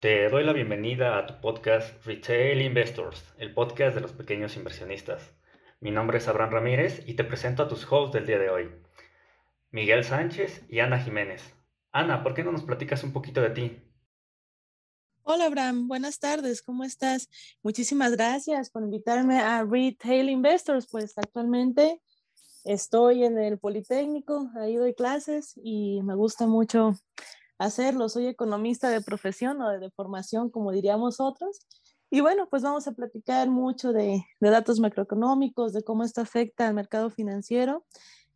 Te doy la bienvenida a tu podcast Retail Investors, el podcast de los pequeños inversionistas. Mi nombre es Abraham Ramírez y te presento a tus hosts del día de hoy, Miguel Sánchez y Ana Jiménez. Ana, ¿por qué no nos platicas un poquito de ti? Hola, Abraham. Buenas tardes. ¿Cómo estás? Muchísimas gracias por invitarme a Retail Investors. Pues actualmente estoy en el Politécnico, ahí doy clases y me gusta mucho hacerlo. Soy economista de profesión o de, formación, como diríamos otros. Y bueno, pues vamos a platicar mucho de, de, datos macroeconómicos, de cómo esto afecta al mercado financiero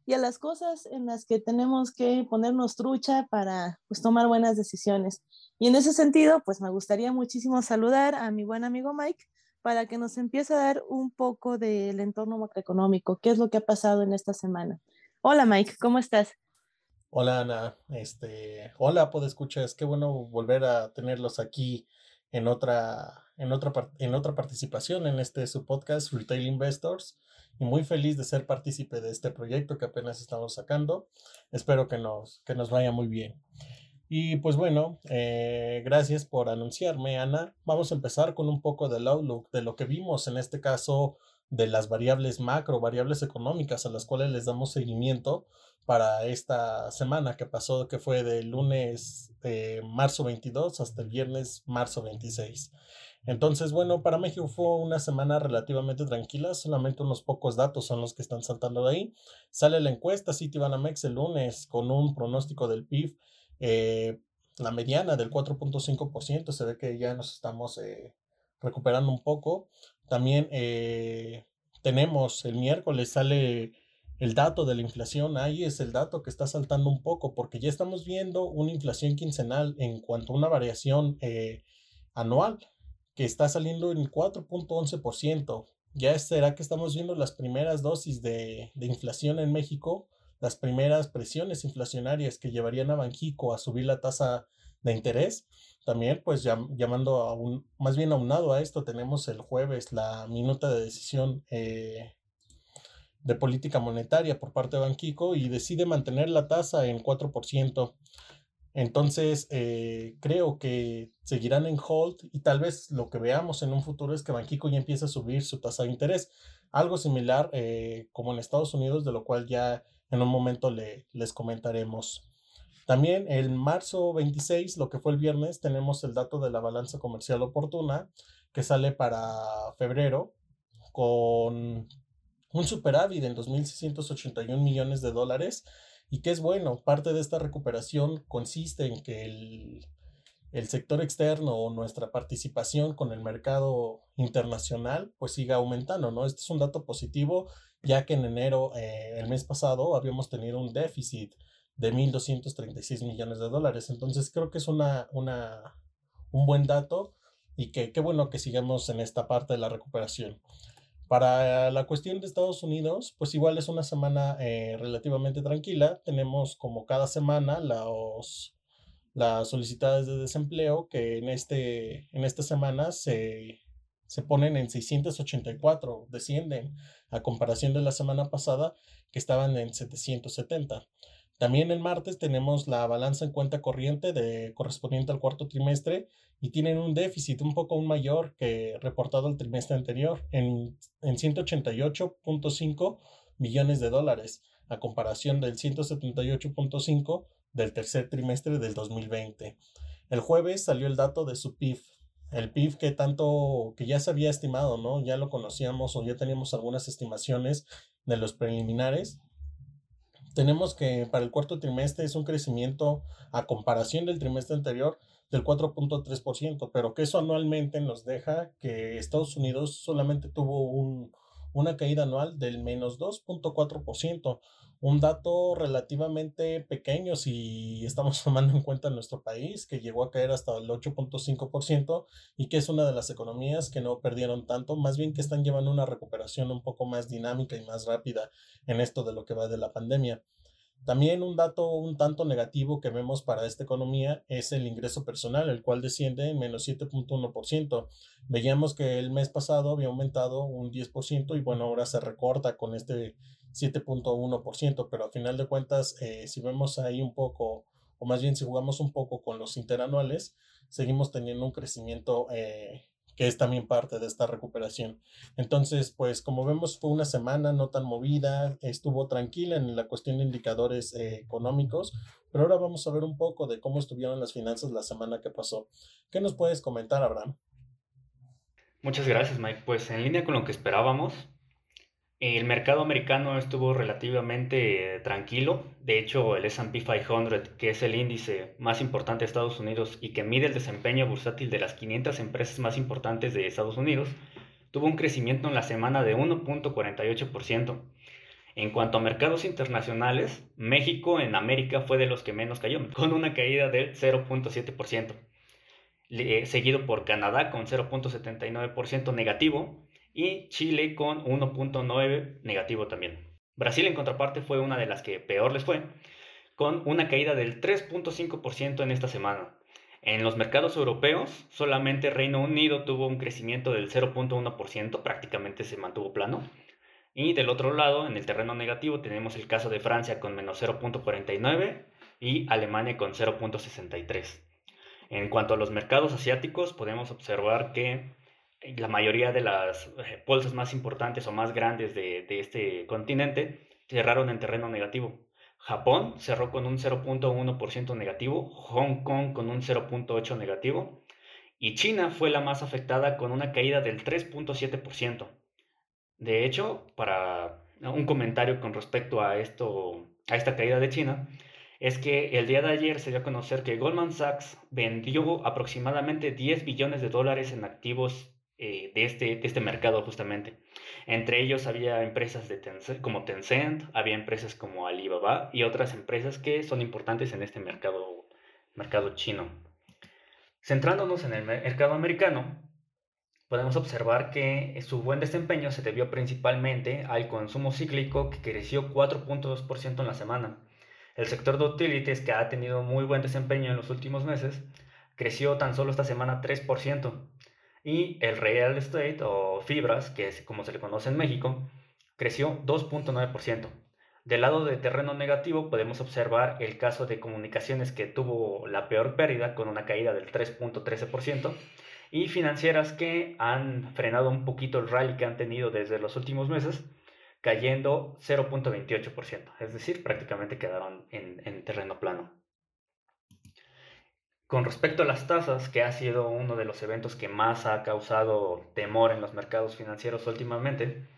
y a las cosas en las que tenemos que ponernos trucha para pues, tomar buenas decisiones. Y en ese sentido, pues me gustaría muchísimo saludar a mi buen amigo Mike para que nos empiece a dar un poco del entorno macroeconómico, qué es lo que ha pasado en esta semana. Hola Mike, ¿cómo estás? Hola Ana, este, hola, escuchar, qué bueno volver a tenerlos aquí en otra, en otra, en otra participación en este su podcast Retail Investors y muy feliz de ser partícipe de este proyecto que apenas estamos sacando. Espero que nos, que nos vaya muy bien. Y pues bueno, eh, gracias por anunciarme, Ana. Vamos a empezar con un poco del outlook de lo que vimos en este caso de las variables macro, variables económicas a las cuales les damos seguimiento para esta semana que pasó, que fue del lunes de marzo 22 hasta el viernes marzo 26. Entonces, bueno, para México fue una semana relativamente tranquila, solamente unos pocos datos son los que están saltando de ahí. Sale la encuesta Citibanamex el lunes con un pronóstico del PIB, eh, la mediana del 4.5%, se ve que ya nos estamos eh, recuperando un poco. También eh, tenemos el miércoles sale el dato de la inflación, ahí es el dato que está saltando un poco, porque ya estamos viendo una inflación quincenal en cuanto a una variación anual que está saliendo en 4.11%. Ya será que estamos viendo las primeras dosis de, inflación en México, las primeras presiones inflacionarias que llevarían a Banjico a subir la tasa de interés. También, pues llamando a un, más bien aunado a esto, tenemos el jueves la minuta de decisión eh, de política monetaria por parte de Banjico y decide mantener la tasa en 4%. Entonces, eh, creo que seguirán en hold y tal vez lo que veamos en un futuro es que Banxico ya empieza a subir su tasa de interés. Algo similar eh, como en Estados Unidos, de lo cual ya en un momento le, les comentaremos. También el marzo 26, lo que fue el viernes, tenemos el dato de la balanza comercial oportuna que sale para febrero con un superávit en 2.681 millones de dólares y que es bueno. Parte de esta recuperación consiste en que el, el sector externo o nuestra participación con el mercado internacional pues siga aumentando, ¿no? Este es un dato positivo ya que en enero, eh, el mes pasado, habíamos tenido un déficit de 1.236 millones de dólares. Entonces creo que es una, una, un buen dato y que qué bueno que sigamos en esta parte de la recuperación. Para la cuestión de Estados Unidos, pues igual es una semana eh, relativamente tranquila. Tenemos como cada semana los, las solicitadas de desempleo que en, este, en esta semana se, se ponen en 684, descienden a comparación de la semana pasada que estaban en 770. También el martes tenemos la balanza en cuenta corriente de, correspondiente al cuarto trimestre y tienen un déficit un poco mayor que reportado el trimestre anterior en, en 188.5 millones de dólares a comparación del 178.5 del tercer trimestre del 2020. El jueves salió el dato de su PIB, el PIB que tanto que ya se había estimado, ¿no? Ya lo conocíamos o ya teníamos algunas estimaciones de los preliminares tenemos que para el cuarto trimestre es un crecimiento a comparación del trimestre anterior del 4.3%, pero que eso anualmente nos deja que Estados Unidos solamente tuvo un, una caída anual del menos 2.4%, un dato relativamente pequeño si estamos tomando en cuenta nuestro país, que llegó a caer hasta el 8.5% y que es una de las economías que no perdieron tanto, más bien que están llevando una recuperación un poco más dinámica y más rápida en esto de lo que va de la pandemia. También un dato un tanto negativo que vemos para esta economía es el ingreso personal, el cual desciende en menos 7.1%. Veíamos que el mes pasado había aumentado un 10% y bueno, ahora se recorta con este 7.1%, pero a final de cuentas, eh, si vemos ahí un poco, o más bien si jugamos un poco con los interanuales, seguimos teniendo un crecimiento eh, que es también parte de esta recuperación. Entonces, pues como vemos, fue una semana no tan movida, estuvo tranquila en la cuestión de indicadores eh, económicos, pero ahora vamos a ver un poco de cómo estuvieron las finanzas la semana que pasó. ¿Qué nos puedes comentar, Abraham? Muchas gracias, Mike. Pues en línea con lo que esperábamos, el mercado americano estuvo relativamente tranquilo. De hecho, el SP 500, que es el índice más importante de Estados Unidos y que mide el desempeño bursátil de las 500 empresas más importantes de Estados Unidos, tuvo un crecimiento en la semana de 1.48%. En cuanto a mercados internacionales, México en América fue de los que menos cayó, con una caída del 0.7%, seguido por Canadá con 0.79% negativo y Chile con 1.9 negativo también. Brasil en contraparte fue una de las que peor les fue, con una caída del 3.5% en esta semana. En los mercados europeos, solamente Reino Unido tuvo un crecimiento del 0.1%, prácticamente se mantuvo plano. Y del otro lado, en el terreno negativo, tenemos el caso de Francia con menos 0.49 y Alemania con 0.63. En cuanto a los mercados asiáticos, podemos observar que la mayoría de las eh, bolsas más importantes o más grandes de, este continente cerraron en terreno negativo. Japón cerró con un 0.1% negativo, Hong Kong con un 0.8% negativo y China fue la más afectada con una caída del 3.7%. De hecho, para un comentario con respecto a, esto, a esta caída de China, es que el día de ayer se dio a conocer que Goldman Sachs vendió aproximadamente 10 billones de dólares en activos eh, de, este, de este mercado justamente. Entre ellos había empresas de como Tencent, había empresas como Alibaba y otras empresas que son importantes en este mercado, mercado chino. Centrándonos en el mercado americano, podemos observar que su buen desempeño se debió principalmente al consumo cíclico que creció 4.2% en la semana. El sector de utilities, que ha tenido muy buen desempeño en los últimos meses, creció tan solo esta semana 3% y el real estate o fibras, que es como se le conoce en México, creció 2.9%. Del lado de terreno negativo podemos observar el caso de comunicaciones que tuvo la peor pérdida con una caída del 3.13% y financieras que han frenado un poquito el rally que han tenido desde los últimos meses cayendo 0.28%, es decir, prácticamente quedaron en terreno plano. Con respecto a las tasas, que ha sido uno de los eventos que más ha causado temor en los mercados financieros últimamente,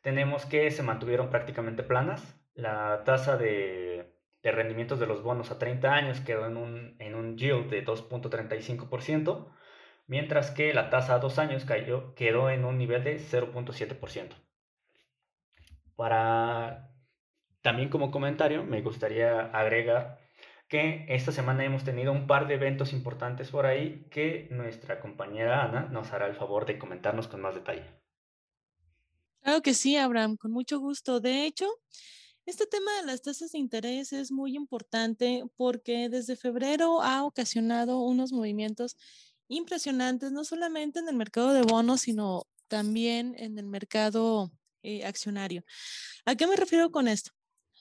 tenemos que se mantuvieron prácticamente planas. La tasa de, rendimientos de los bonos a 30 años quedó en un, en yield de 2.35%, mientras que la tasa a 2 años cayó, quedó en un nivel de 0.7%. Para también como comentario, me gustaría agregar que esta semana hemos tenido un par de eventos importantes por ahí que nuestra compañera Ana nos hará el favor de comentarnos con más detalle. Claro que sí, Abraham, con mucho gusto. De hecho, este tema de las tasas de interés es muy importante porque desde febrero ha ocasionado unos movimientos impresionantes, no solamente en el mercado de bonos, sino también en el mercado eh, accionario. ¿A qué me refiero con esto?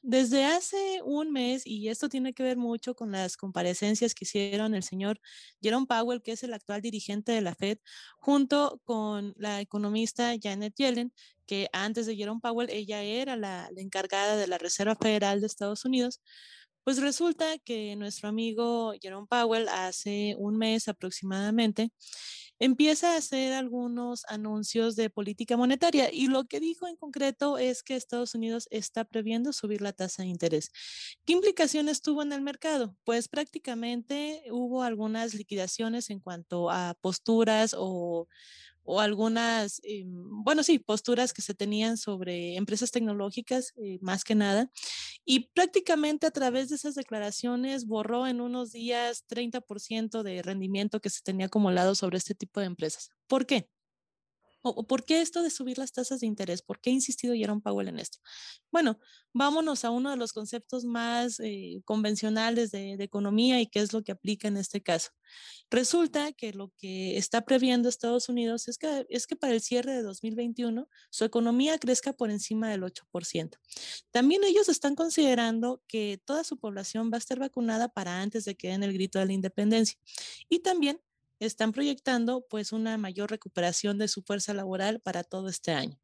Desde hace un mes, y esto tiene que ver mucho con las comparecencias que hicieron el señor Jerome Powell, que es el actual dirigente de la Fed, junto con la economista Janet Yellen, que antes de Jerome Powell ella era la, encargada de la Reserva Federal de Estados Unidos, pues resulta que nuestro amigo Jerome Powell hace un mes aproximadamente empieza a hacer algunos anuncios de política monetaria y lo que dijo en concreto es que Estados Unidos está previendo subir la tasa de interés. ¿Qué implicaciones tuvo en el mercado? Pues prácticamente hubo algunas liquidaciones en cuanto a posturas o o algunas, eh, bueno, sí, posturas que se tenían sobre empresas tecnológicas, eh, más que nada. Y prácticamente a través de esas declaraciones borró en unos días 30% de rendimiento que se tenía acumulado sobre este tipo de empresas. ¿Por qué? ¿O por qué esto de subir las tasas de interés? ¿Por qué ha insistido Jerome Powell en esto? Bueno, vámonos a uno de los conceptos más eh, convencionales de, economía y qué es lo que aplica en este caso. Resulta que lo que está previendo Estados Unidos es que, es que para el cierre de 2021 su economía crezca por encima del 8%. También ellos están considerando que toda su población va a estar vacunada para antes de que den el grito de la independencia. Y también están proyectando pues una mayor recuperación de su fuerza laboral para todo este año.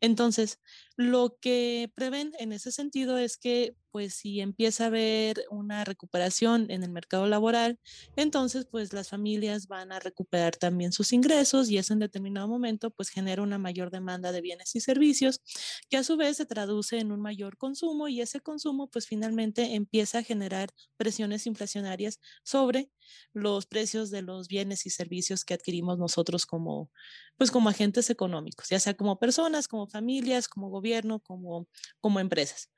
Entonces, lo que prevén en ese sentido es que pues si empieza a haber una recuperación en el mercado laboral, entonces pues las familias van a recuperar también sus ingresos y eso en determinado momento pues genera una mayor demanda de bienes y servicios que a su vez se traduce en un mayor consumo y ese consumo pues finalmente empieza a generar presiones inflacionarias sobre los precios de los bienes y servicios que adquirimos nosotros como pues como agentes económicos, ya sea como personas, como familias, como gobierno, como como empresas.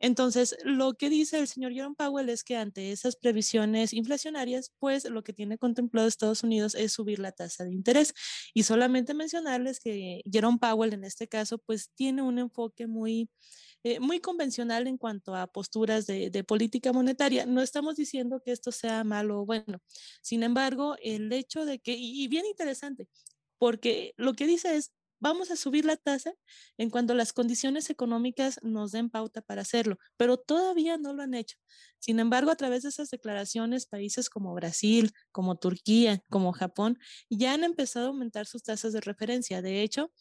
Entonces, lo que dice el señor Jerome Powell es que ante esas previsiones inflacionarias, pues lo que tiene contemplado Estados Unidos es subir la tasa de interés. Y solamente mencionarles que Jerome Powell en este caso, pues tiene un enfoque muy, eh, muy convencional en cuanto a posturas de, de, política monetaria. No estamos diciendo que esto sea malo o bueno. Sin embargo, el hecho de que, y bien interesante, porque lo que dice es, vamos a subir la tasa en cuanto las condiciones económicas nos den pauta para hacerlo, pero todavía no lo han hecho. Sin embargo, a través de esas declaraciones, países como Brasil, como Turquía, como Japón, ya han empezado a aumentar sus tasas de referencia. De hecho,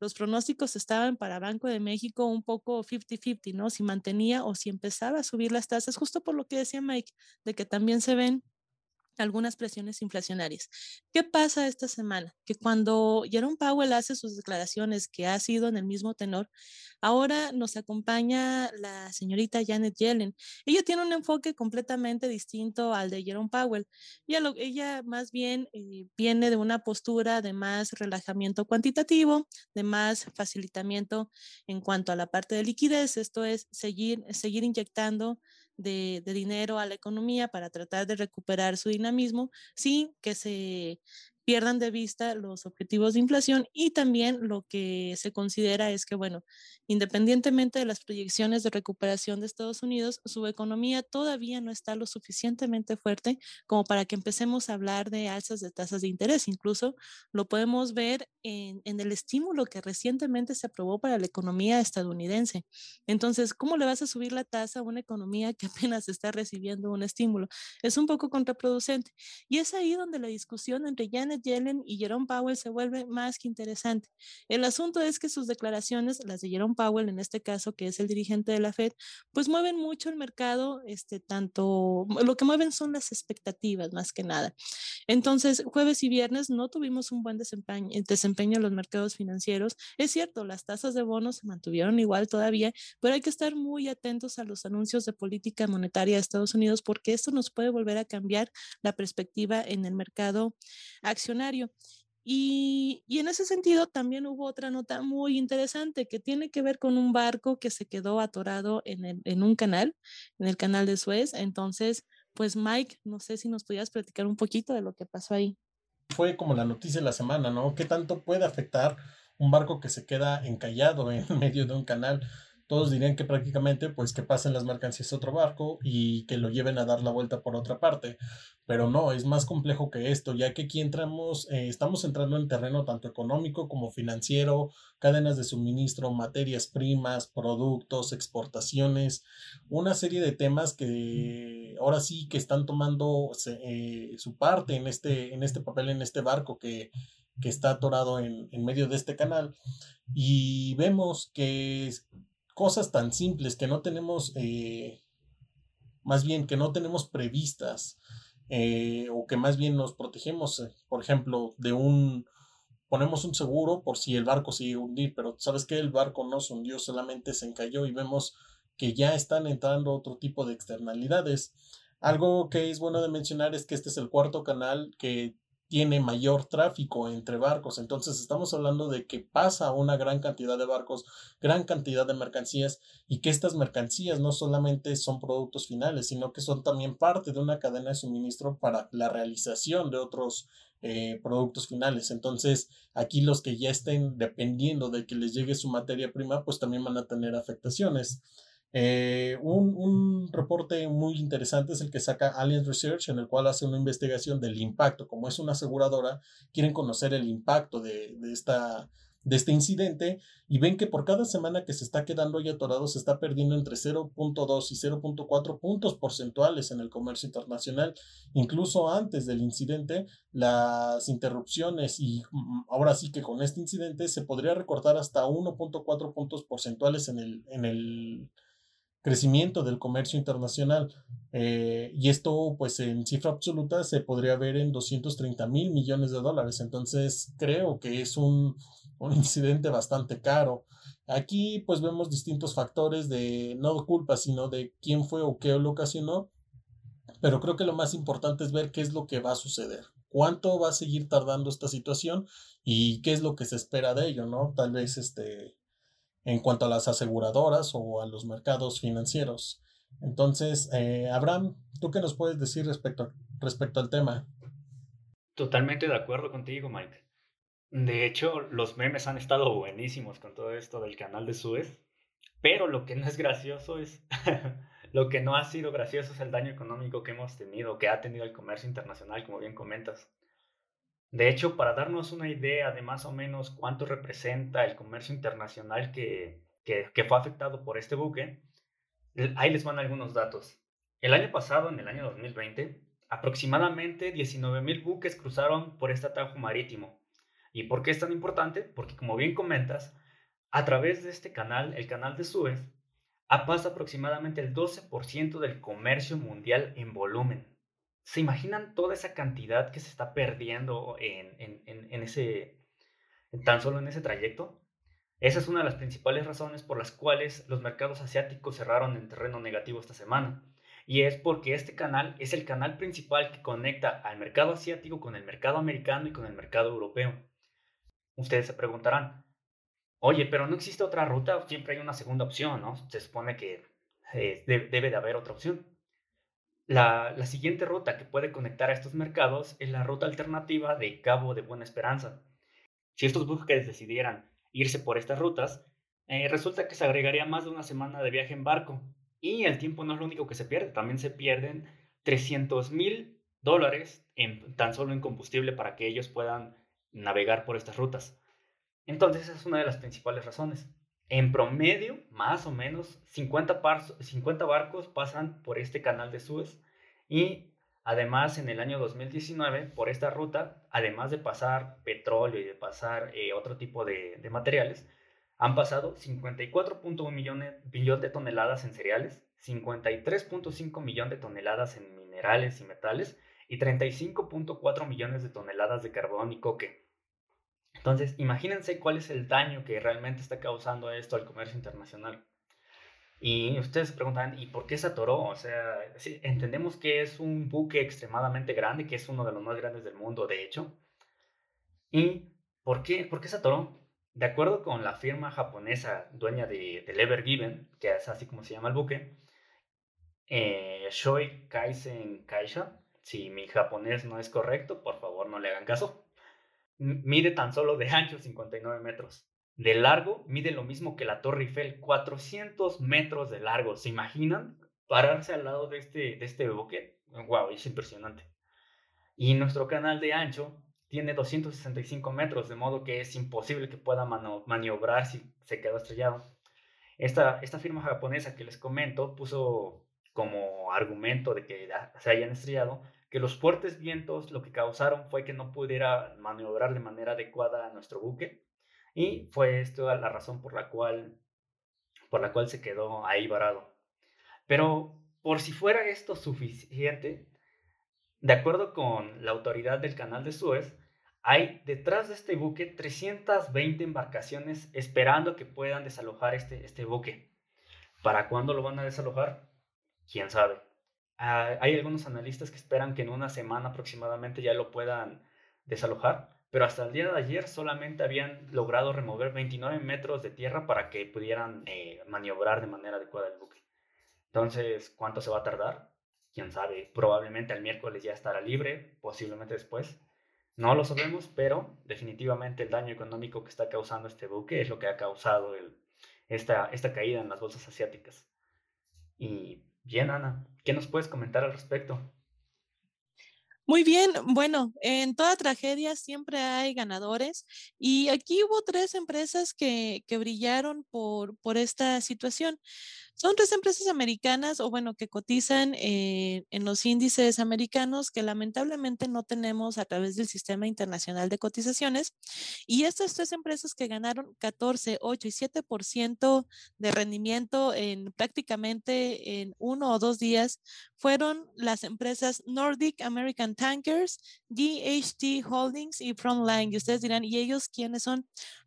los pronósticos estaban para Banco de México un poco 50-50, ¿no? Si mantenía o si empezaba a subir las tasas, justo por lo que decía Mike, de que también se ven algunas presiones inflacionarias. ¿Qué pasa esta semana? Que cuando Jerome Powell hace sus declaraciones, que ha sido en el mismo tenor, ahora nos acompaña la señorita Janet Yellen. Ella tiene un enfoque completamente distinto al de Jerome Powell. Ella, ella más bien eh, viene de una postura de más relajamiento cuantitativo, de más facilitamiento en cuanto a la parte de liquidez, esto es seguir, seguir inyectando de, dinero a la economía para tratar de recuperar su dinamismo sin que se pierdan de vista los objetivos de inflación y también lo que se considera es que, bueno, independientemente de las proyecciones de recuperación de Estados Unidos, su economía todavía no está lo suficientemente fuerte como para que empecemos a hablar de alzas de tasas de interés. Incluso lo podemos ver en, en el estímulo que recientemente se aprobó para la economía estadounidense. Entonces, ¿cómo le vas a subir la tasa a una economía que apenas está recibiendo un estímulo? Es un poco contraproducente. Y es ahí donde la discusión entre Janet Yellen y Jerome Powell se vuelve más que interesante. El asunto es que sus declaraciones, las de Jerome Powell en este caso, que es el dirigente de la Fed, pues mueven mucho el mercado, este, tanto, lo que mueven son las expectativas más que nada. Entonces, jueves y viernes no tuvimos un buen desempeño, desempeño en los mercados financieros. Es cierto, las tasas de bonos se mantuvieron igual todavía, pero hay que estar muy atentos a los anuncios de política monetaria de Estados Unidos porque esto nos puede volver a cambiar la perspectiva en el mercado accionario y, y, en ese sentido también hubo otra nota muy interesante que tiene que ver con un barco que se quedó atorado en, el, en un canal, en el canal de Suez. Entonces, pues Mike, no sé si nos podías platicar un poquito de lo que pasó ahí. Fue como la noticia de la semana, ¿no? ¿Qué tanto puede afectar un barco que se queda encallado en medio de un canal? Todos dirían que prácticamente pues que pasen las mercancías a otro barco y que lo lleven a dar la vuelta por otra parte. Pero no, es más complejo que esto, ya que aquí entramos, eh, estamos entrando en terreno tanto económico como financiero, cadenas de suministro, materias primas, productos, exportaciones, una serie de temas que ahora sí que están tomando eh, su parte en este, en este papel, en este barco que, que está atorado en, en medio de este canal. Y vemos que cosas tan simples que no tenemos, eh, más bien que no tenemos previstas, eh, o que más bien nos protegemos, eh, por ejemplo, de un, ponemos un seguro por si el barco sigue hundir, pero sabes que el barco no se hundió, solamente se encalló y vemos que ya están entrando otro tipo de externalidades. Algo que es bueno de mencionar es que este es el cuarto canal que tiene mayor tráfico entre barcos. Entonces estamos hablando de que pasa una gran cantidad de barcos, gran cantidad de mercancías y que estas mercancías no solamente son productos finales, sino que son también parte de una cadena de suministro para la realización de otros eh, productos finales. Entonces aquí los que ya estén dependiendo de que les llegue su materia prima, pues también van a tener afectaciones. Eh, un, un, reporte muy interesante es el que saca Allianz Research, en el cual hace una investigación del impacto. Como es una aseguradora, quieren conocer el impacto de, de, esta, de este incidente y ven que por cada semana que se está quedando ahí atorado se está perdiendo entre 0.2 y 0.4 puntos porcentuales en el comercio internacional. Incluso antes del incidente, las interrupciones y mm, ahora sí que con este incidente se podría recortar hasta 1.4 puntos porcentuales en el, en el crecimiento del comercio internacional. Eh, y esto, pues en cifra absoluta, se podría ver en 230 mil millones de dólares. Entonces, creo que es un, un incidente bastante caro. Aquí, pues vemos distintos factores de no culpa, sino de quién fue o qué lo ocasionó. Pero creo que lo más importante es ver qué es lo que va a suceder. ¿Cuánto va a seguir tardando esta situación y qué es lo que se espera de ello, no? Tal vez este en cuanto a las aseguradoras o a los mercados financieros. Entonces, eh, Abraham, ¿tú qué nos puedes decir respecto, respecto al tema? Totalmente de acuerdo contigo, Mike. De hecho, los memes han estado buenísimos con todo esto del canal de Suez, pero lo que no es gracioso es, lo que no ha sido gracioso es el daño económico que hemos tenido, que ha tenido el comercio internacional, como bien comentas. De hecho, para darnos una idea de más o menos cuánto representa el comercio internacional que, fue afectado por este buque, ahí les van algunos datos. El año pasado, en el año 2020, aproximadamente 19.000 buques cruzaron por este atajo marítimo. ¿Y por qué es tan importante? Porque como bien comentas, a través de este canal, el canal de Suez, pasa aproximadamente el 12% del comercio mundial en volumen. ¿Se imaginan toda esa cantidad que se está perdiendo en, ese, tan solo en ese trayecto? Esa es una de las principales razones por las cuales los mercados asiáticos cerraron en terreno negativo esta semana. Y es porque este canal es el canal principal que conecta al mercado asiático con el mercado americano y con el mercado europeo. Ustedes se preguntarán, oye, pero no existe otra ruta, siempre hay una segunda opción, ¿no? Se supone que eh, debe de haber otra opción. La, siguiente ruta que puede conectar a estos mercados es la ruta alternativa de Cabo de Buena Esperanza. Si estos buques decidieran irse por estas rutas, eh, resulta que se agregaría más de una semana de viaje en barco. Y el tiempo no es lo único que se pierde, también se pierden 300 mil dólares tan solo en combustible para que ellos puedan navegar por estas rutas. Entonces, esa es una de las principales razones. En promedio, más o menos, 50, 50 barcos pasan por este canal de Suez y además en el año 2019, por esta ruta, además de pasar petróleo y de pasar eh, otro tipo de, materiales, han pasado 54.1 millones billón de toneladas en cereales, 53.5 millones de toneladas en minerales y metales y 35.4 millones de toneladas de carbón y coque. Entonces, imagínense cuál es el daño que realmente está causando esto al comercio internacional. Y ustedes se preguntan, ¿y por qué se atoró? O sea, entendemos que es un buque extremadamente grande, que es uno de los más grandes del mundo, de hecho. ¿Y por qué, por qué se atoró? De acuerdo con la firma japonesa dueña de, del Ever Given, que es así como se llama el buque, eh, Shoi Kaisen Kaisha, si mi japonés no es correcto, por favor no le hagan caso mide tan solo de ancho 59 metros. De largo mide lo mismo que la Torre Eiffel, 400 metros de largo. ¿Se imaginan pararse al lado de este, de este buque? ¡Wow! Es impresionante. Y nuestro canal de ancho tiene 265 metros, de modo que es imposible que pueda maniobrar si se queda estrellado. Esta, esta firma japonesa que les comento puso como argumento de que se hayan estrellado que los fuertes vientos lo que causaron fue que no pudiera maniobrar de manera adecuada nuestro buque y fue esto la razón por la cual por la cual se quedó ahí varado. Pero por si fuera esto suficiente, de acuerdo con la autoridad del canal de Suez, hay detrás de este buque 320 embarcaciones esperando que puedan desalojar este, este buque. ¿Para cuándo lo van a desalojar? ¿Quién sabe? Ah, hay algunos analistas que esperan que en una semana aproximadamente ya lo puedan desalojar, pero hasta el día de ayer solamente habían logrado remover 29 metros de tierra para que pudieran eh, maniobrar de manera adecuada el buque. Entonces, ¿cuánto se va a tardar? Quién sabe, probablemente el miércoles ya estará libre, posiblemente después. No lo sabemos, pero definitivamente el daño económico que está causando este buque es lo que ha causado esta, esta caída en las bolsas asiáticas. Y Bien, Ana, ¿qué nos puedes comentar al respecto? Muy bien, bueno, en toda tragedia siempre hay ganadores y aquí hubo tres empresas que, que brillaron por, por esta situación. Son tres empresas americanas o bueno, que cotizan eh, en los índices americanos que lamentablemente no tenemos a través del sistema internacional de cotizaciones. Y estas tres empresas que ganaron 14, 8 y 7% de rendimiento en prácticamente en uno o dos días fueron las empresas Nordic American Tankers, DHT Holdings y Frontline. Ustedes dirán, ¿y ellos quiénes son?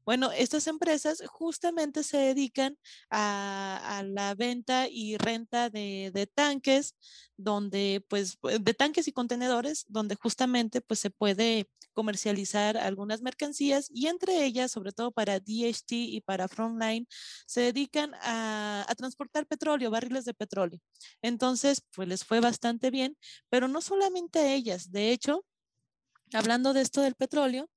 Bueno, estas empresas justamente se dedican a, la venta y renta de, tanques, donde pues de tanques y contenedores, donde justamente pues se puede comercializar algunas mercancías y entre ellas, sobre todo para DHT y para Frontline, se dedican a, a transportar petróleo, barriles de petróleo. Entonces, pues les fue bastante bien, pero no solamente a ellas, de hecho, hablando de esto del petróleo,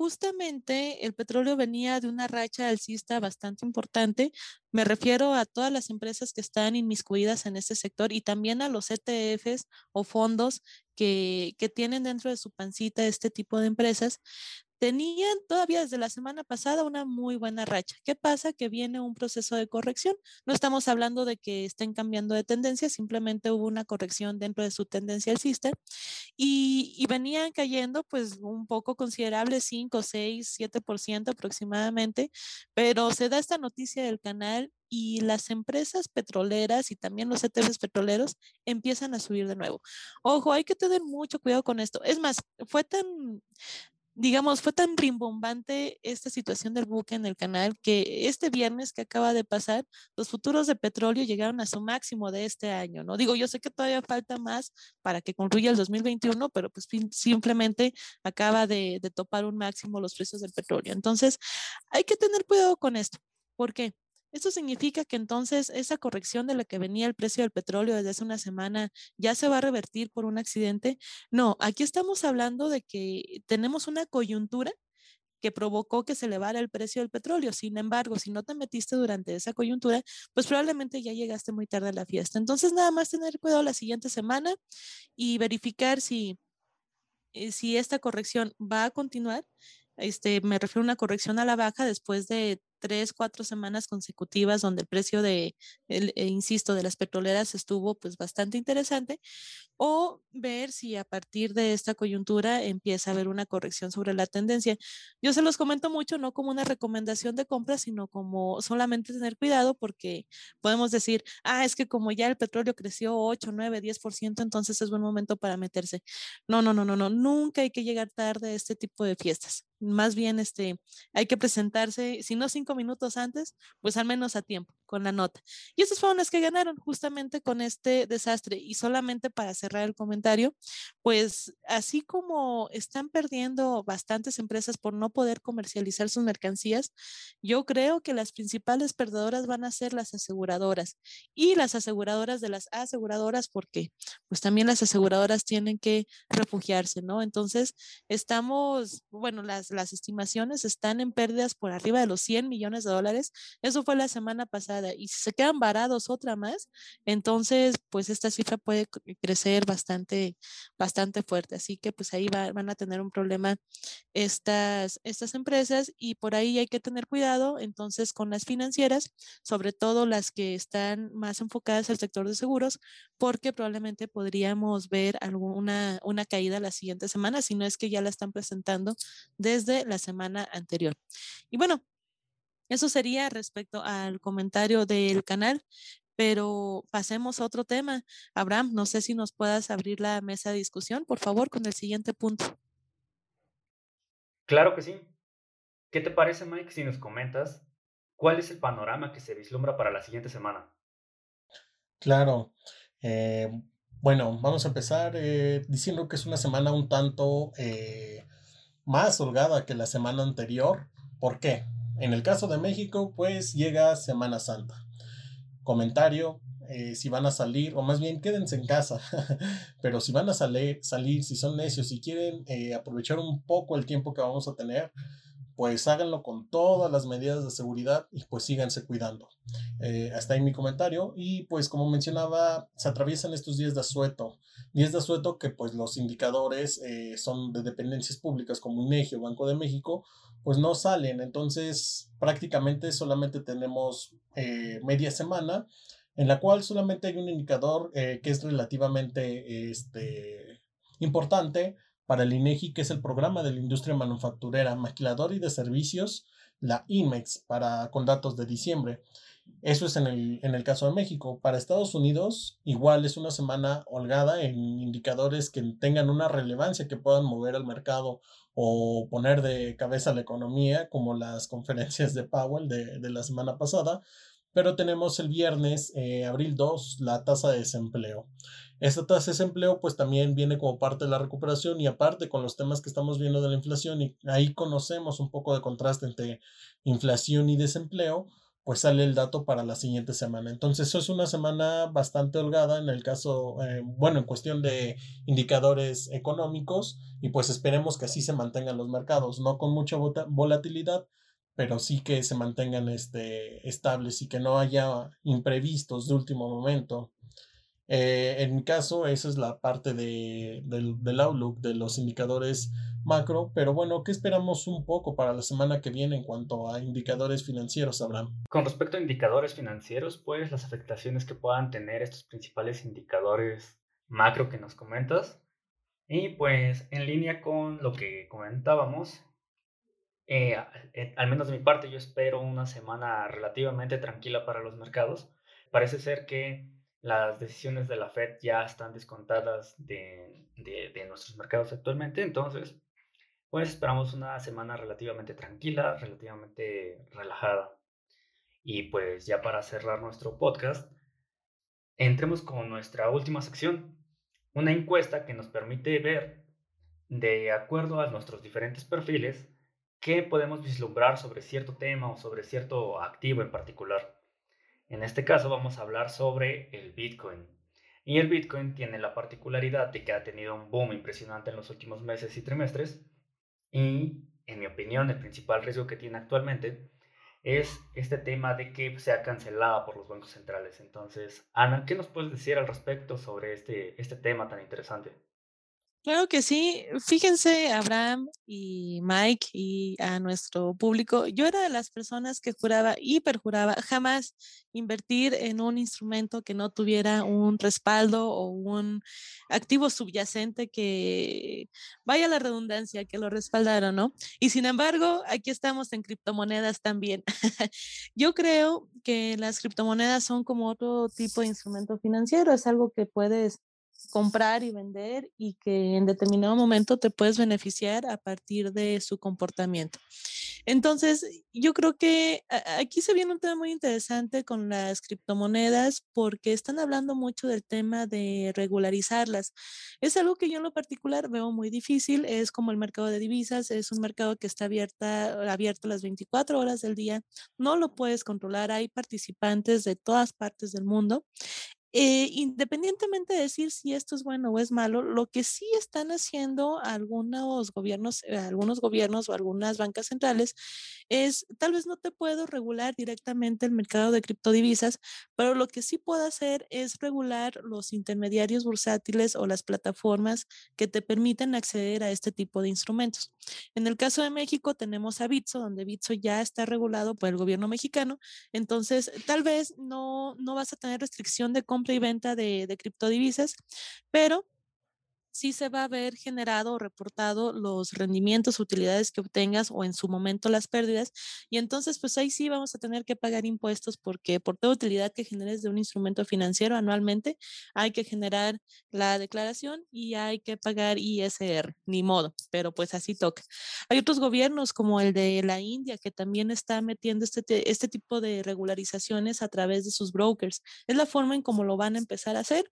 justamente el petróleo venía de una racha alcista bastante importante. Me refiero a todas las empresas que están inmiscuidas en este sector y también a los ETFs o fondos que, que tienen dentro de su pancita este tipo de empresas tenían todavía desde la semana pasada una muy buena racha. ¿Qué pasa? Que viene un proceso de corrección. No estamos hablando de que estén cambiando de tendencia, simplemente hubo una corrección dentro de su tendencia alcista y, y venían cayendo pues un poco considerable, 5, 6, 7% aproximadamente, pero se da esta noticia del canal y las empresas petroleras y también los ETFs petroleros empiezan a subir de nuevo. Ojo, hay que tener mucho cuidado con esto. Es más, fue tan, digamos, fue tan rimbombante esta situación del buque en el canal que este viernes que acaba de pasar, los futuros de petróleo llegaron a su máximo de este año, ¿no? Digo, yo sé que todavía falta más para que concluya el 2021, pero pues simplemente acaba de, de topar un máximo los precios del petróleo. Entonces, hay que tener cuidado con esto. ¿Por qué? Esto significa que entonces esa corrección de la que venía el precio del petróleo desde hace una semana ya se va a revertir por un accidente. No, aquí estamos hablando de que tenemos una coyuntura que provocó que se elevara el precio del petróleo. Sin embargo, si no te metiste durante esa coyuntura, pues probablemente ya llegaste muy tarde a la fiesta. Entonces, nada más tener cuidado la siguiente semana y verificar si, eh, si esta corrección va a continuar. Este, me refiero a una corrección a la baja después de tres, cuatro semanas consecutivas donde el precio de, eh, insisto, de las petroleras estuvo pues bastante interesante, o ver si a partir de esta coyuntura empieza a haber una corrección sobre la tendencia. Yo se los comento mucho, no como una recomendación de compra, sino como solamente tener cuidado porque podemos decir, ah, es que como ya el petróleo creció 8, 9, 10%, entonces es buen momento para meterse. No, no, no, no, no, nunca hay que llegar tarde a este tipo de fiestas. Más bien, este, hay que presentarse, si no minutos antes, pues al menos a tiempo, con la nota. Y esos fueron los que ganaron justamente con este desastre. Y solamente para cerrar el comentario, pues así como están perdiendo bastantes empresas por no poder comercializar sus mercancías, yo creo que las principales perdedoras van a ser las aseguradoras y las aseguradoras de las aseguradoras, porque pues también las aseguradoras tienen que refugiarse, ¿no? Entonces, estamos, bueno, las, las estimaciones están en pérdidas por arriba de los 100 millones millones de dólares. Eso fue la semana pasada. Y si se quedan varados otra más, entonces pues esta cifra puede crecer bastante, bastante fuerte. Así que pues ahí van a tener un problema estas, estas empresas y por ahí hay que tener cuidado entonces con las financieras, sobre todo las que están más enfocadas al sector de seguros, porque probablemente podríamos ver alguna una caída la siguiente semana, si no es que ya la están presentando desde la semana anterior. Y bueno, eso sería respecto al comentario del canal, pero pasemos a otro tema. Abraham, no sé si nos puedas abrir la mesa de discusión, por favor, con el siguiente punto. Claro que sí. ¿Qué te parece, Mike, si nos comentas cuál es el panorama que se vislumbra para la siguiente semana? Claro. Eh, bueno, vamos a empezar eh, diciendo que es una semana un tanto eh, más holgada que la semana anterior. ¿Por qué? En el caso de México, pues llega Semana Santa. Comentario, eh, si van a salir, o más bien quédense en casa, pero si van a salir, salir si son necios, si quieren eh, aprovechar un poco el tiempo que vamos a tener, pues háganlo con todas las medidas de seguridad y pues síganse cuidando. Eh, hasta ahí mi comentario. Y pues como mencionaba, se atraviesan estos días de asueto, días de asueto que pues los indicadores eh, son de dependencias públicas como INEGI o Banco de México, pues no salen, entonces prácticamente solamente tenemos eh, media semana en la cual solamente hay un indicador que es relativamente este, importante para el INEGI, que es el programa de la industria manufacturera, maquilador y de servicios, la IMEX, para, con datos de diciembre. Eso es en el, en el caso de México. Para Estados Unidos, igual es una semana holgada en indicadores que tengan una relevancia, que puedan mover al mercado o poner de cabeza la economía, como las conferencias de Powell de, de la semana pasada. Pero tenemos el viernes, eh, abril 2, la tasa de desempleo. Esta tasa de desempleo pues también viene como parte de la recuperación y aparte con los temas que estamos viendo de la inflación y ahí conocemos un poco de contraste entre inflación y desempleo, pues sale el dato para la siguiente semana. Entonces eso es una semana bastante holgada en el caso, eh, bueno, en cuestión de indicadores económicos y pues esperemos que así se mantengan los mercados, no con mucha volatilidad, pero sí que se mantengan este, estables y que no haya imprevistos de último momento. Eh, en mi caso, esa es la parte de, del, del, outlook de los indicadores macro, pero bueno, ¿qué esperamos un poco para la semana que viene en cuanto a indicadores financieros, Abraham? Con respecto a indicadores financieros, pues las afectaciones que puedan tener estos principales indicadores macro que nos comentas, y pues en línea con lo que comentábamos, eh, eh, al menos de mi parte, yo espero una semana relativamente tranquila para los mercados. Parece ser que las decisiones de la Fed ya están descontadas de, de, nuestros mercados actualmente, entonces, pues esperamos una semana relativamente tranquila, relativamente relajada. Y pues ya para cerrar nuestro podcast, entremos con nuestra última sección, una encuesta que nos permite ver, de acuerdo a nuestros diferentes perfiles, qué podemos vislumbrar sobre cierto tema o sobre cierto activo en particular. En este caso vamos a hablar sobre el Bitcoin. Y el Bitcoin tiene la particularidad de que ha tenido un boom impresionante en los últimos meses y trimestres. Y, en mi opinión, el principal riesgo que tiene actualmente es este tema de que sea cancelada por los bancos centrales. Entonces, Ana, ¿qué nos puedes decir al respecto sobre este, este tema tan interesante? Claro que sí. Fíjense, Abraham y Mike y a nuestro público, yo era de las personas que juraba y perjuraba jamás invertir en un instrumento que no tuviera un respaldo o un activo subyacente que, vaya la redundancia, que lo respaldara, ¿no? Y sin embargo, aquí estamos en criptomonedas también. yo creo que las criptomonedas son como otro tipo de instrumento financiero, es algo que puedes comprar y vender y que en determinado momento te puedes beneficiar a partir de su comportamiento. Entonces, yo creo que aquí se viene un tema muy interesante con las criptomonedas porque están hablando mucho del tema de regularizarlas. Es algo que yo en lo particular veo muy difícil, es como el mercado de divisas, es un mercado que está abierta, abierto las 24 horas del día, no lo puedes controlar, hay participantes de todas partes del mundo eh, independientemente de decir si esto es bueno o es malo, lo que sí están haciendo algunos gobiernos, eh, algunos gobiernos o algunas bancas centrales es, tal vez no te puedo regular directamente el mercado de criptodivisas, pero lo que sí puedo hacer es regular los intermediarios bursátiles o las plataformas que te permiten acceder a este tipo de instrumentos. En el caso de México tenemos a Bitso, donde Bitso ya está regulado por el gobierno mexicano, entonces tal vez no, no vas a tener restricción de compra compra y venta de, de criptodivisas, pero sí se va a ver generado o reportado los rendimientos, utilidades que obtengas o en su momento las pérdidas. Y entonces, pues ahí sí vamos a tener que pagar impuestos porque por toda utilidad que generes de un instrumento financiero anualmente, hay que generar la declaración y hay que pagar ISR, ni modo, pero pues así toca. Hay otros gobiernos como el de la India que también está metiendo este, este tipo de regularizaciones a través de sus brokers. Es la forma en cómo lo van a empezar a hacer.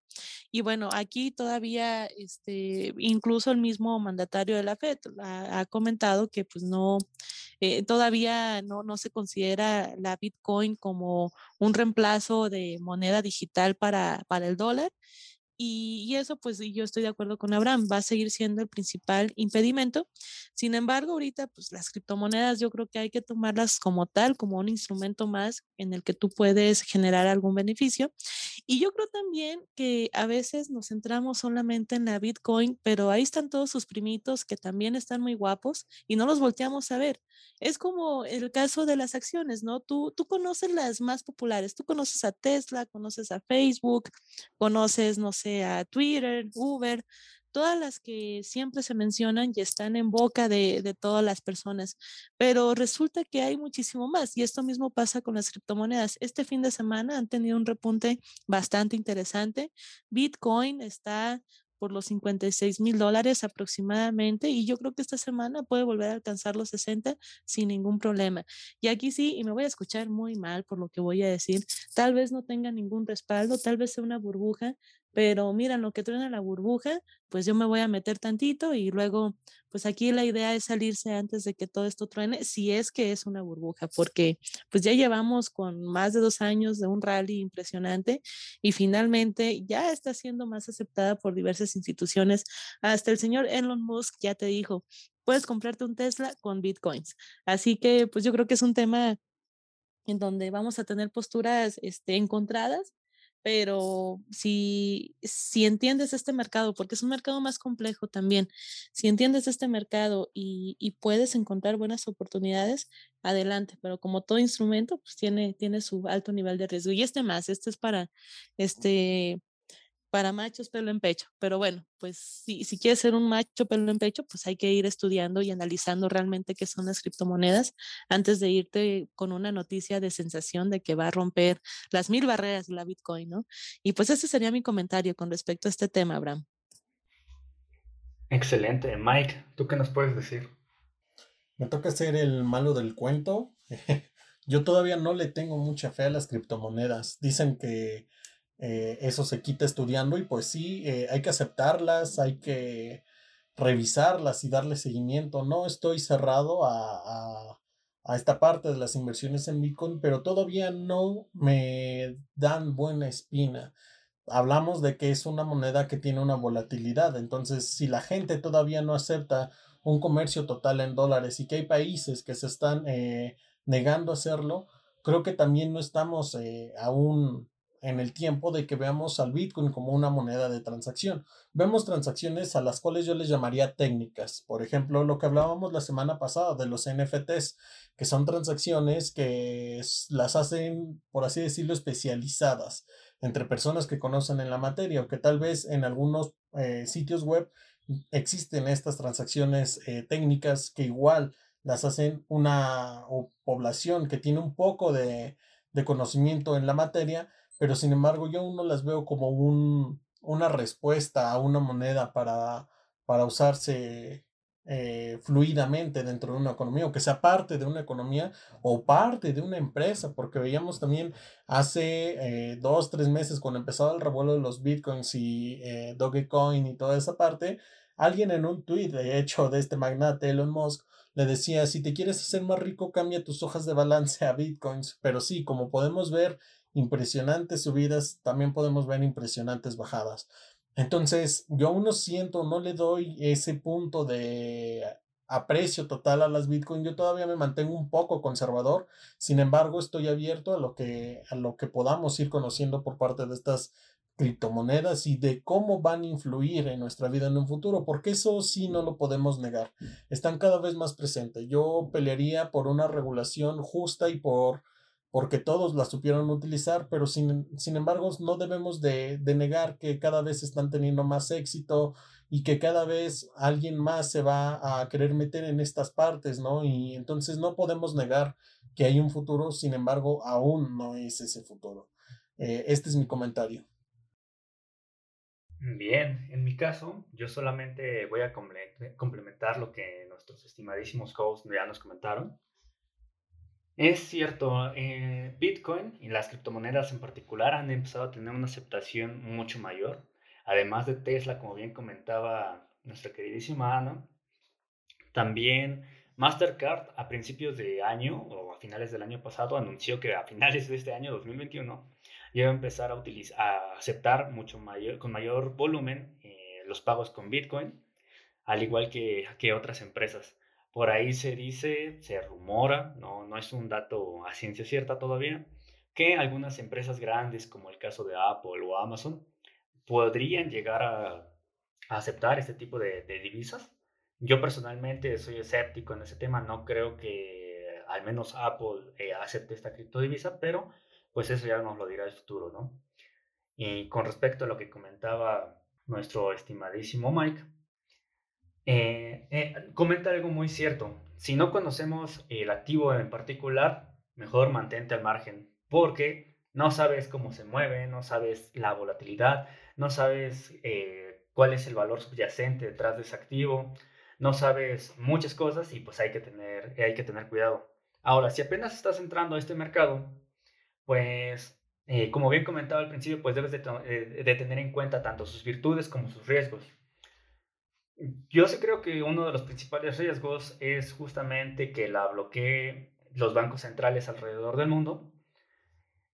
Y bueno, aquí todavía... Este, este, incluso el mismo mandatario de la FED ha, comentado que pues no, eh, todavía no, no se considera la Bitcoin como un reemplazo de moneda digital para, para el dólar y, eso, pues yo estoy de acuerdo con Abraham, va a seguir siendo el principal impedimento. Sin embargo, ahorita, pues las criptomonedas yo creo que hay que tomarlas como tal, como un instrumento más en el que tú puedes generar algún beneficio. Y yo creo también que a veces nos centramos solamente en la Bitcoin, pero ahí están todos sus primitos que también están muy guapos y no los volteamos a ver. Es como el caso de las acciones, ¿no? Tú, tú conoces las más populares, tú conoces a Tesla, conoces a Facebook, conoces, no sé, a Twitter, Uber, todas las que siempre se mencionan y están en boca de, de, todas las personas. Pero resulta que hay muchísimo más y esto mismo pasa con las criptomonedas. Este fin de semana han tenido un repunte bastante interesante. Bitcoin está por los 56 mil dólares aproximadamente y yo creo que esta semana puede volver a alcanzar los 60 sin ningún problema. Y aquí sí, y me voy a escuchar muy mal por lo que voy a decir, tal vez no tenga ningún respaldo, tal vez sea una burbuja, pero mira, lo que truena la burbuja, pues yo me voy a meter tantito y luego, pues aquí la idea es salirse antes de que todo esto truene, si es que es una burbuja, porque pues ya llevamos con más de dos años de un rally impresionante y finalmente ya está siendo más aceptada por diversas instituciones. Hasta el señor Elon Musk ya te dijo, puedes comprarte un Tesla con bitcoins. Así que pues yo creo que es un tema en donde vamos a tener posturas este, encontradas, pero si, si entiendes este mercado, porque es un mercado más complejo también, si entiendes este mercado y, y, puedes encontrar buenas oportunidades, adelante, pero como todo instrumento, pues tiene, tiene su alto nivel de riesgo. Y este más, este es para, este, para machos pelo en pecho. Pero bueno, pues si, si quieres ser un macho pelo en pecho, pues hay que ir estudiando y analizando realmente qué son las criptomonedas antes de irte con una noticia de sensación de que va a romper las mil barreras de la Bitcoin, ¿no? Y pues ese sería mi comentario con respecto a este tema, Abraham. Excelente. Mike, ¿tú qué nos puedes decir? Me toca ser el malo del cuento. Yo todavía no le tengo mucha fe a las criptomonedas. Dicen que eh, eso se quita estudiando y pues sí, eh, hay que aceptarlas, hay que revisarlas y darle seguimiento. No estoy cerrado a, a, esta parte de las inversiones en Bitcoin, pero todavía no me dan buena espina. Hablamos de que es una moneda que tiene una volatilidad, entonces si la gente todavía no acepta un comercio total en dólares y que hay países que se están eh, negando a hacerlo, creo que también no estamos aún en el tiempo de que veamos al Bitcoin como una moneda de transacción. Vemos transacciones a las cuales yo les llamaría técnicas. Por ejemplo, lo que hablábamos la semana pasada de los NFTs, que son transacciones que las hacen, por así decirlo, especializadas entre personas que conocen en la materia o que tal vez en algunos eh, sitios web existen estas transacciones eh, técnicas que igual las hacen una población que tiene un poco de, de conocimiento en la materia pero sin embargo yo no las veo como un, una respuesta a una moneda para, para usarse eh, fluidamente dentro de una economía o que sea parte de una economía o parte de una empresa, porque veíamos también hace eh, dos, tres meses cuando empezaba el revuelo de los bitcoins y eh, Dogecoin y toda esa parte, alguien en un tweet, de hecho, de este magnate Elon Musk, le decía, si te quieres hacer más rico, cambia tus hojas de balance a bitcoins, pero sí, como podemos ver, impresionantes subidas, también podemos ver impresionantes bajadas. Entonces, yo aún no siento, no le doy ese punto de aprecio total a las Bitcoin. Yo todavía me mantengo un poco conservador. Sin embargo, estoy abierto a lo que, a lo que podamos ir conociendo por parte de estas criptomonedas y de cómo van a influir en nuestra vida en un futuro, porque eso sí no lo podemos negar. Están cada vez más presentes. Yo pelearía por una regulación justa y por porque todos la supieron utilizar, pero sin, sin embargo no debemos de, de, negar que cada vez están teniendo más éxito y que cada vez alguien más se va a querer meter en estas partes, ¿no? Y entonces no podemos negar que hay un futuro, sin embargo aún no es ese futuro. Eh, este es mi comentario. Bien, en mi caso, yo solamente voy a complementar lo que nuestros estimadísimos hosts ya nos comentaron. Es cierto, eh, Bitcoin y las criptomonedas en particular han empezado a tener una aceptación mucho mayor. Además de Tesla, como bien comentaba nuestra queridísima Ana, también Mastercard a principios de año o a finales del año pasado anunció que a finales de este año 2021 yo voy a empezar a, utilizar, a aceptar mucho mayor, con mayor volumen eh, los pagos con Bitcoin, al igual que, que otras empresas. Por ahí se dice, se rumora, no, no es un dato a ciencia cierta todavía, que algunas empresas grandes, como el caso de Apple o Amazon, podrían llegar a, aceptar este tipo de, divisas. Yo personalmente soy escéptico en ese tema, no creo que al menos Apple eh, acepte esta criptodivisa, pero pues eso ya nos lo dirá el futuro, ¿no? Y con respecto a lo que comentaba nuestro estimadísimo Mike, eh, eh, comenta algo muy cierto. Si no conocemos el activo en particular, mejor mantente al margen, porque no sabes cómo se mueve, no sabes la volatilidad, no sabes eh, cuál es el valor subyacente detrás de ese activo, no sabes muchas cosas y pues hay que tener, hay que tener cuidado. Ahora, si apenas estás entrando a este mercado, pues como bien comentaba al principio, pues debes de, de tener en cuenta tanto sus virtudes como sus riesgos. Yo sí creo que uno de los principales riesgos es justamente que la bloquee los bancos centrales alrededor del mundo.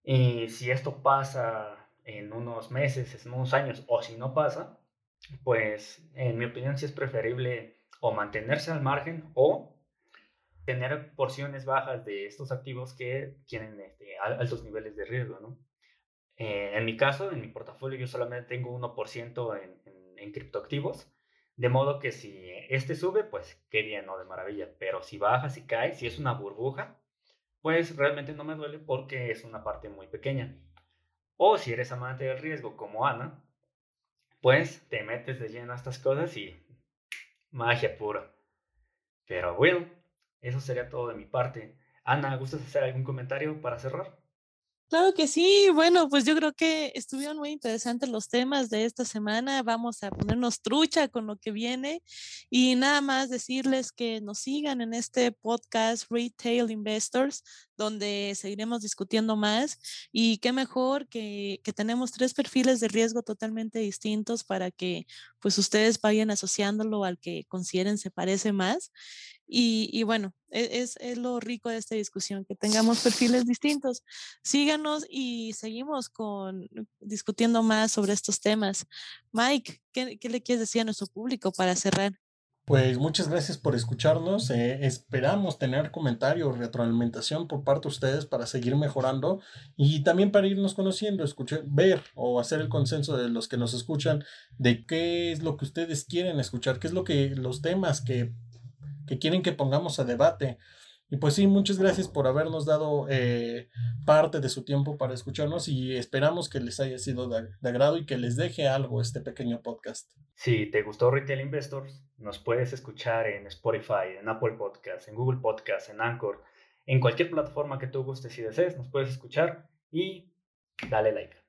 Y si esto pasa en unos meses, en unos años, o si no pasa, pues en mi opinión sí es preferible o mantenerse al margen o tener porciones bajas de estos activos que tienen este, altos niveles de riesgo, ¿no? Eh, en mi caso, en mi portafolio, yo solamente tengo 1% en, en, en criptoactivos de modo que si este sube, pues qué bien, ¿no? De maravilla. Pero si baja, si cae, si es una burbuja, pues realmente no me duele porque es una parte muy pequeña. O si eres amante del riesgo como Ana, pues te metes de lleno a estas cosas y magia pura. Pero bueno, eso sería todo de mi parte. Ana, ¿gustas hacer algún comentario para cerrar? Claro que sí, bueno, pues yo creo que estuvieron muy interesantes los temas de esta semana. Vamos a ponernos trucha con lo que viene y nada más decirles que nos sigan en este podcast Retail Investors, donde seguiremos discutiendo más y qué mejor que, que tenemos tres perfiles de riesgo totalmente distintos para que pues ustedes vayan asociándolo al que consideren se parece más. Y, bueno, e, es, lo rico de esta discusión, que tengamos perfiles distintos. Síganos y seguimos con discutiendo más sobre estos temas. Mike, ¿qué, qué le quieres decir a nuestro público para cerrar? Pues muchas gracias por escucharnos. Eh, esperamos tener comentarios, retroalimentación por parte de ustedes para seguir mejorando y también para irnos conociendo, escuchar, ver o hacer el consenso de los que nos escuchan de qué es lo que ustedes quieren escuchar, qué es lo que los temas que que quieren que pongamos a debate. Y pues sí, muchas gracias por habernos dado eh, parte de su tiempo para escucharnos y esperamos que les haya sido de, agrado y que les deje algo este pequeño podcast. Si te gustó Retail Investors, nos puedes escuchar en Spotify, en Apple Podcasts, en Google Podcasts, en Anchor, en cualquier plataforma que tú gustes y desees, nos puedes escuchar y dale like.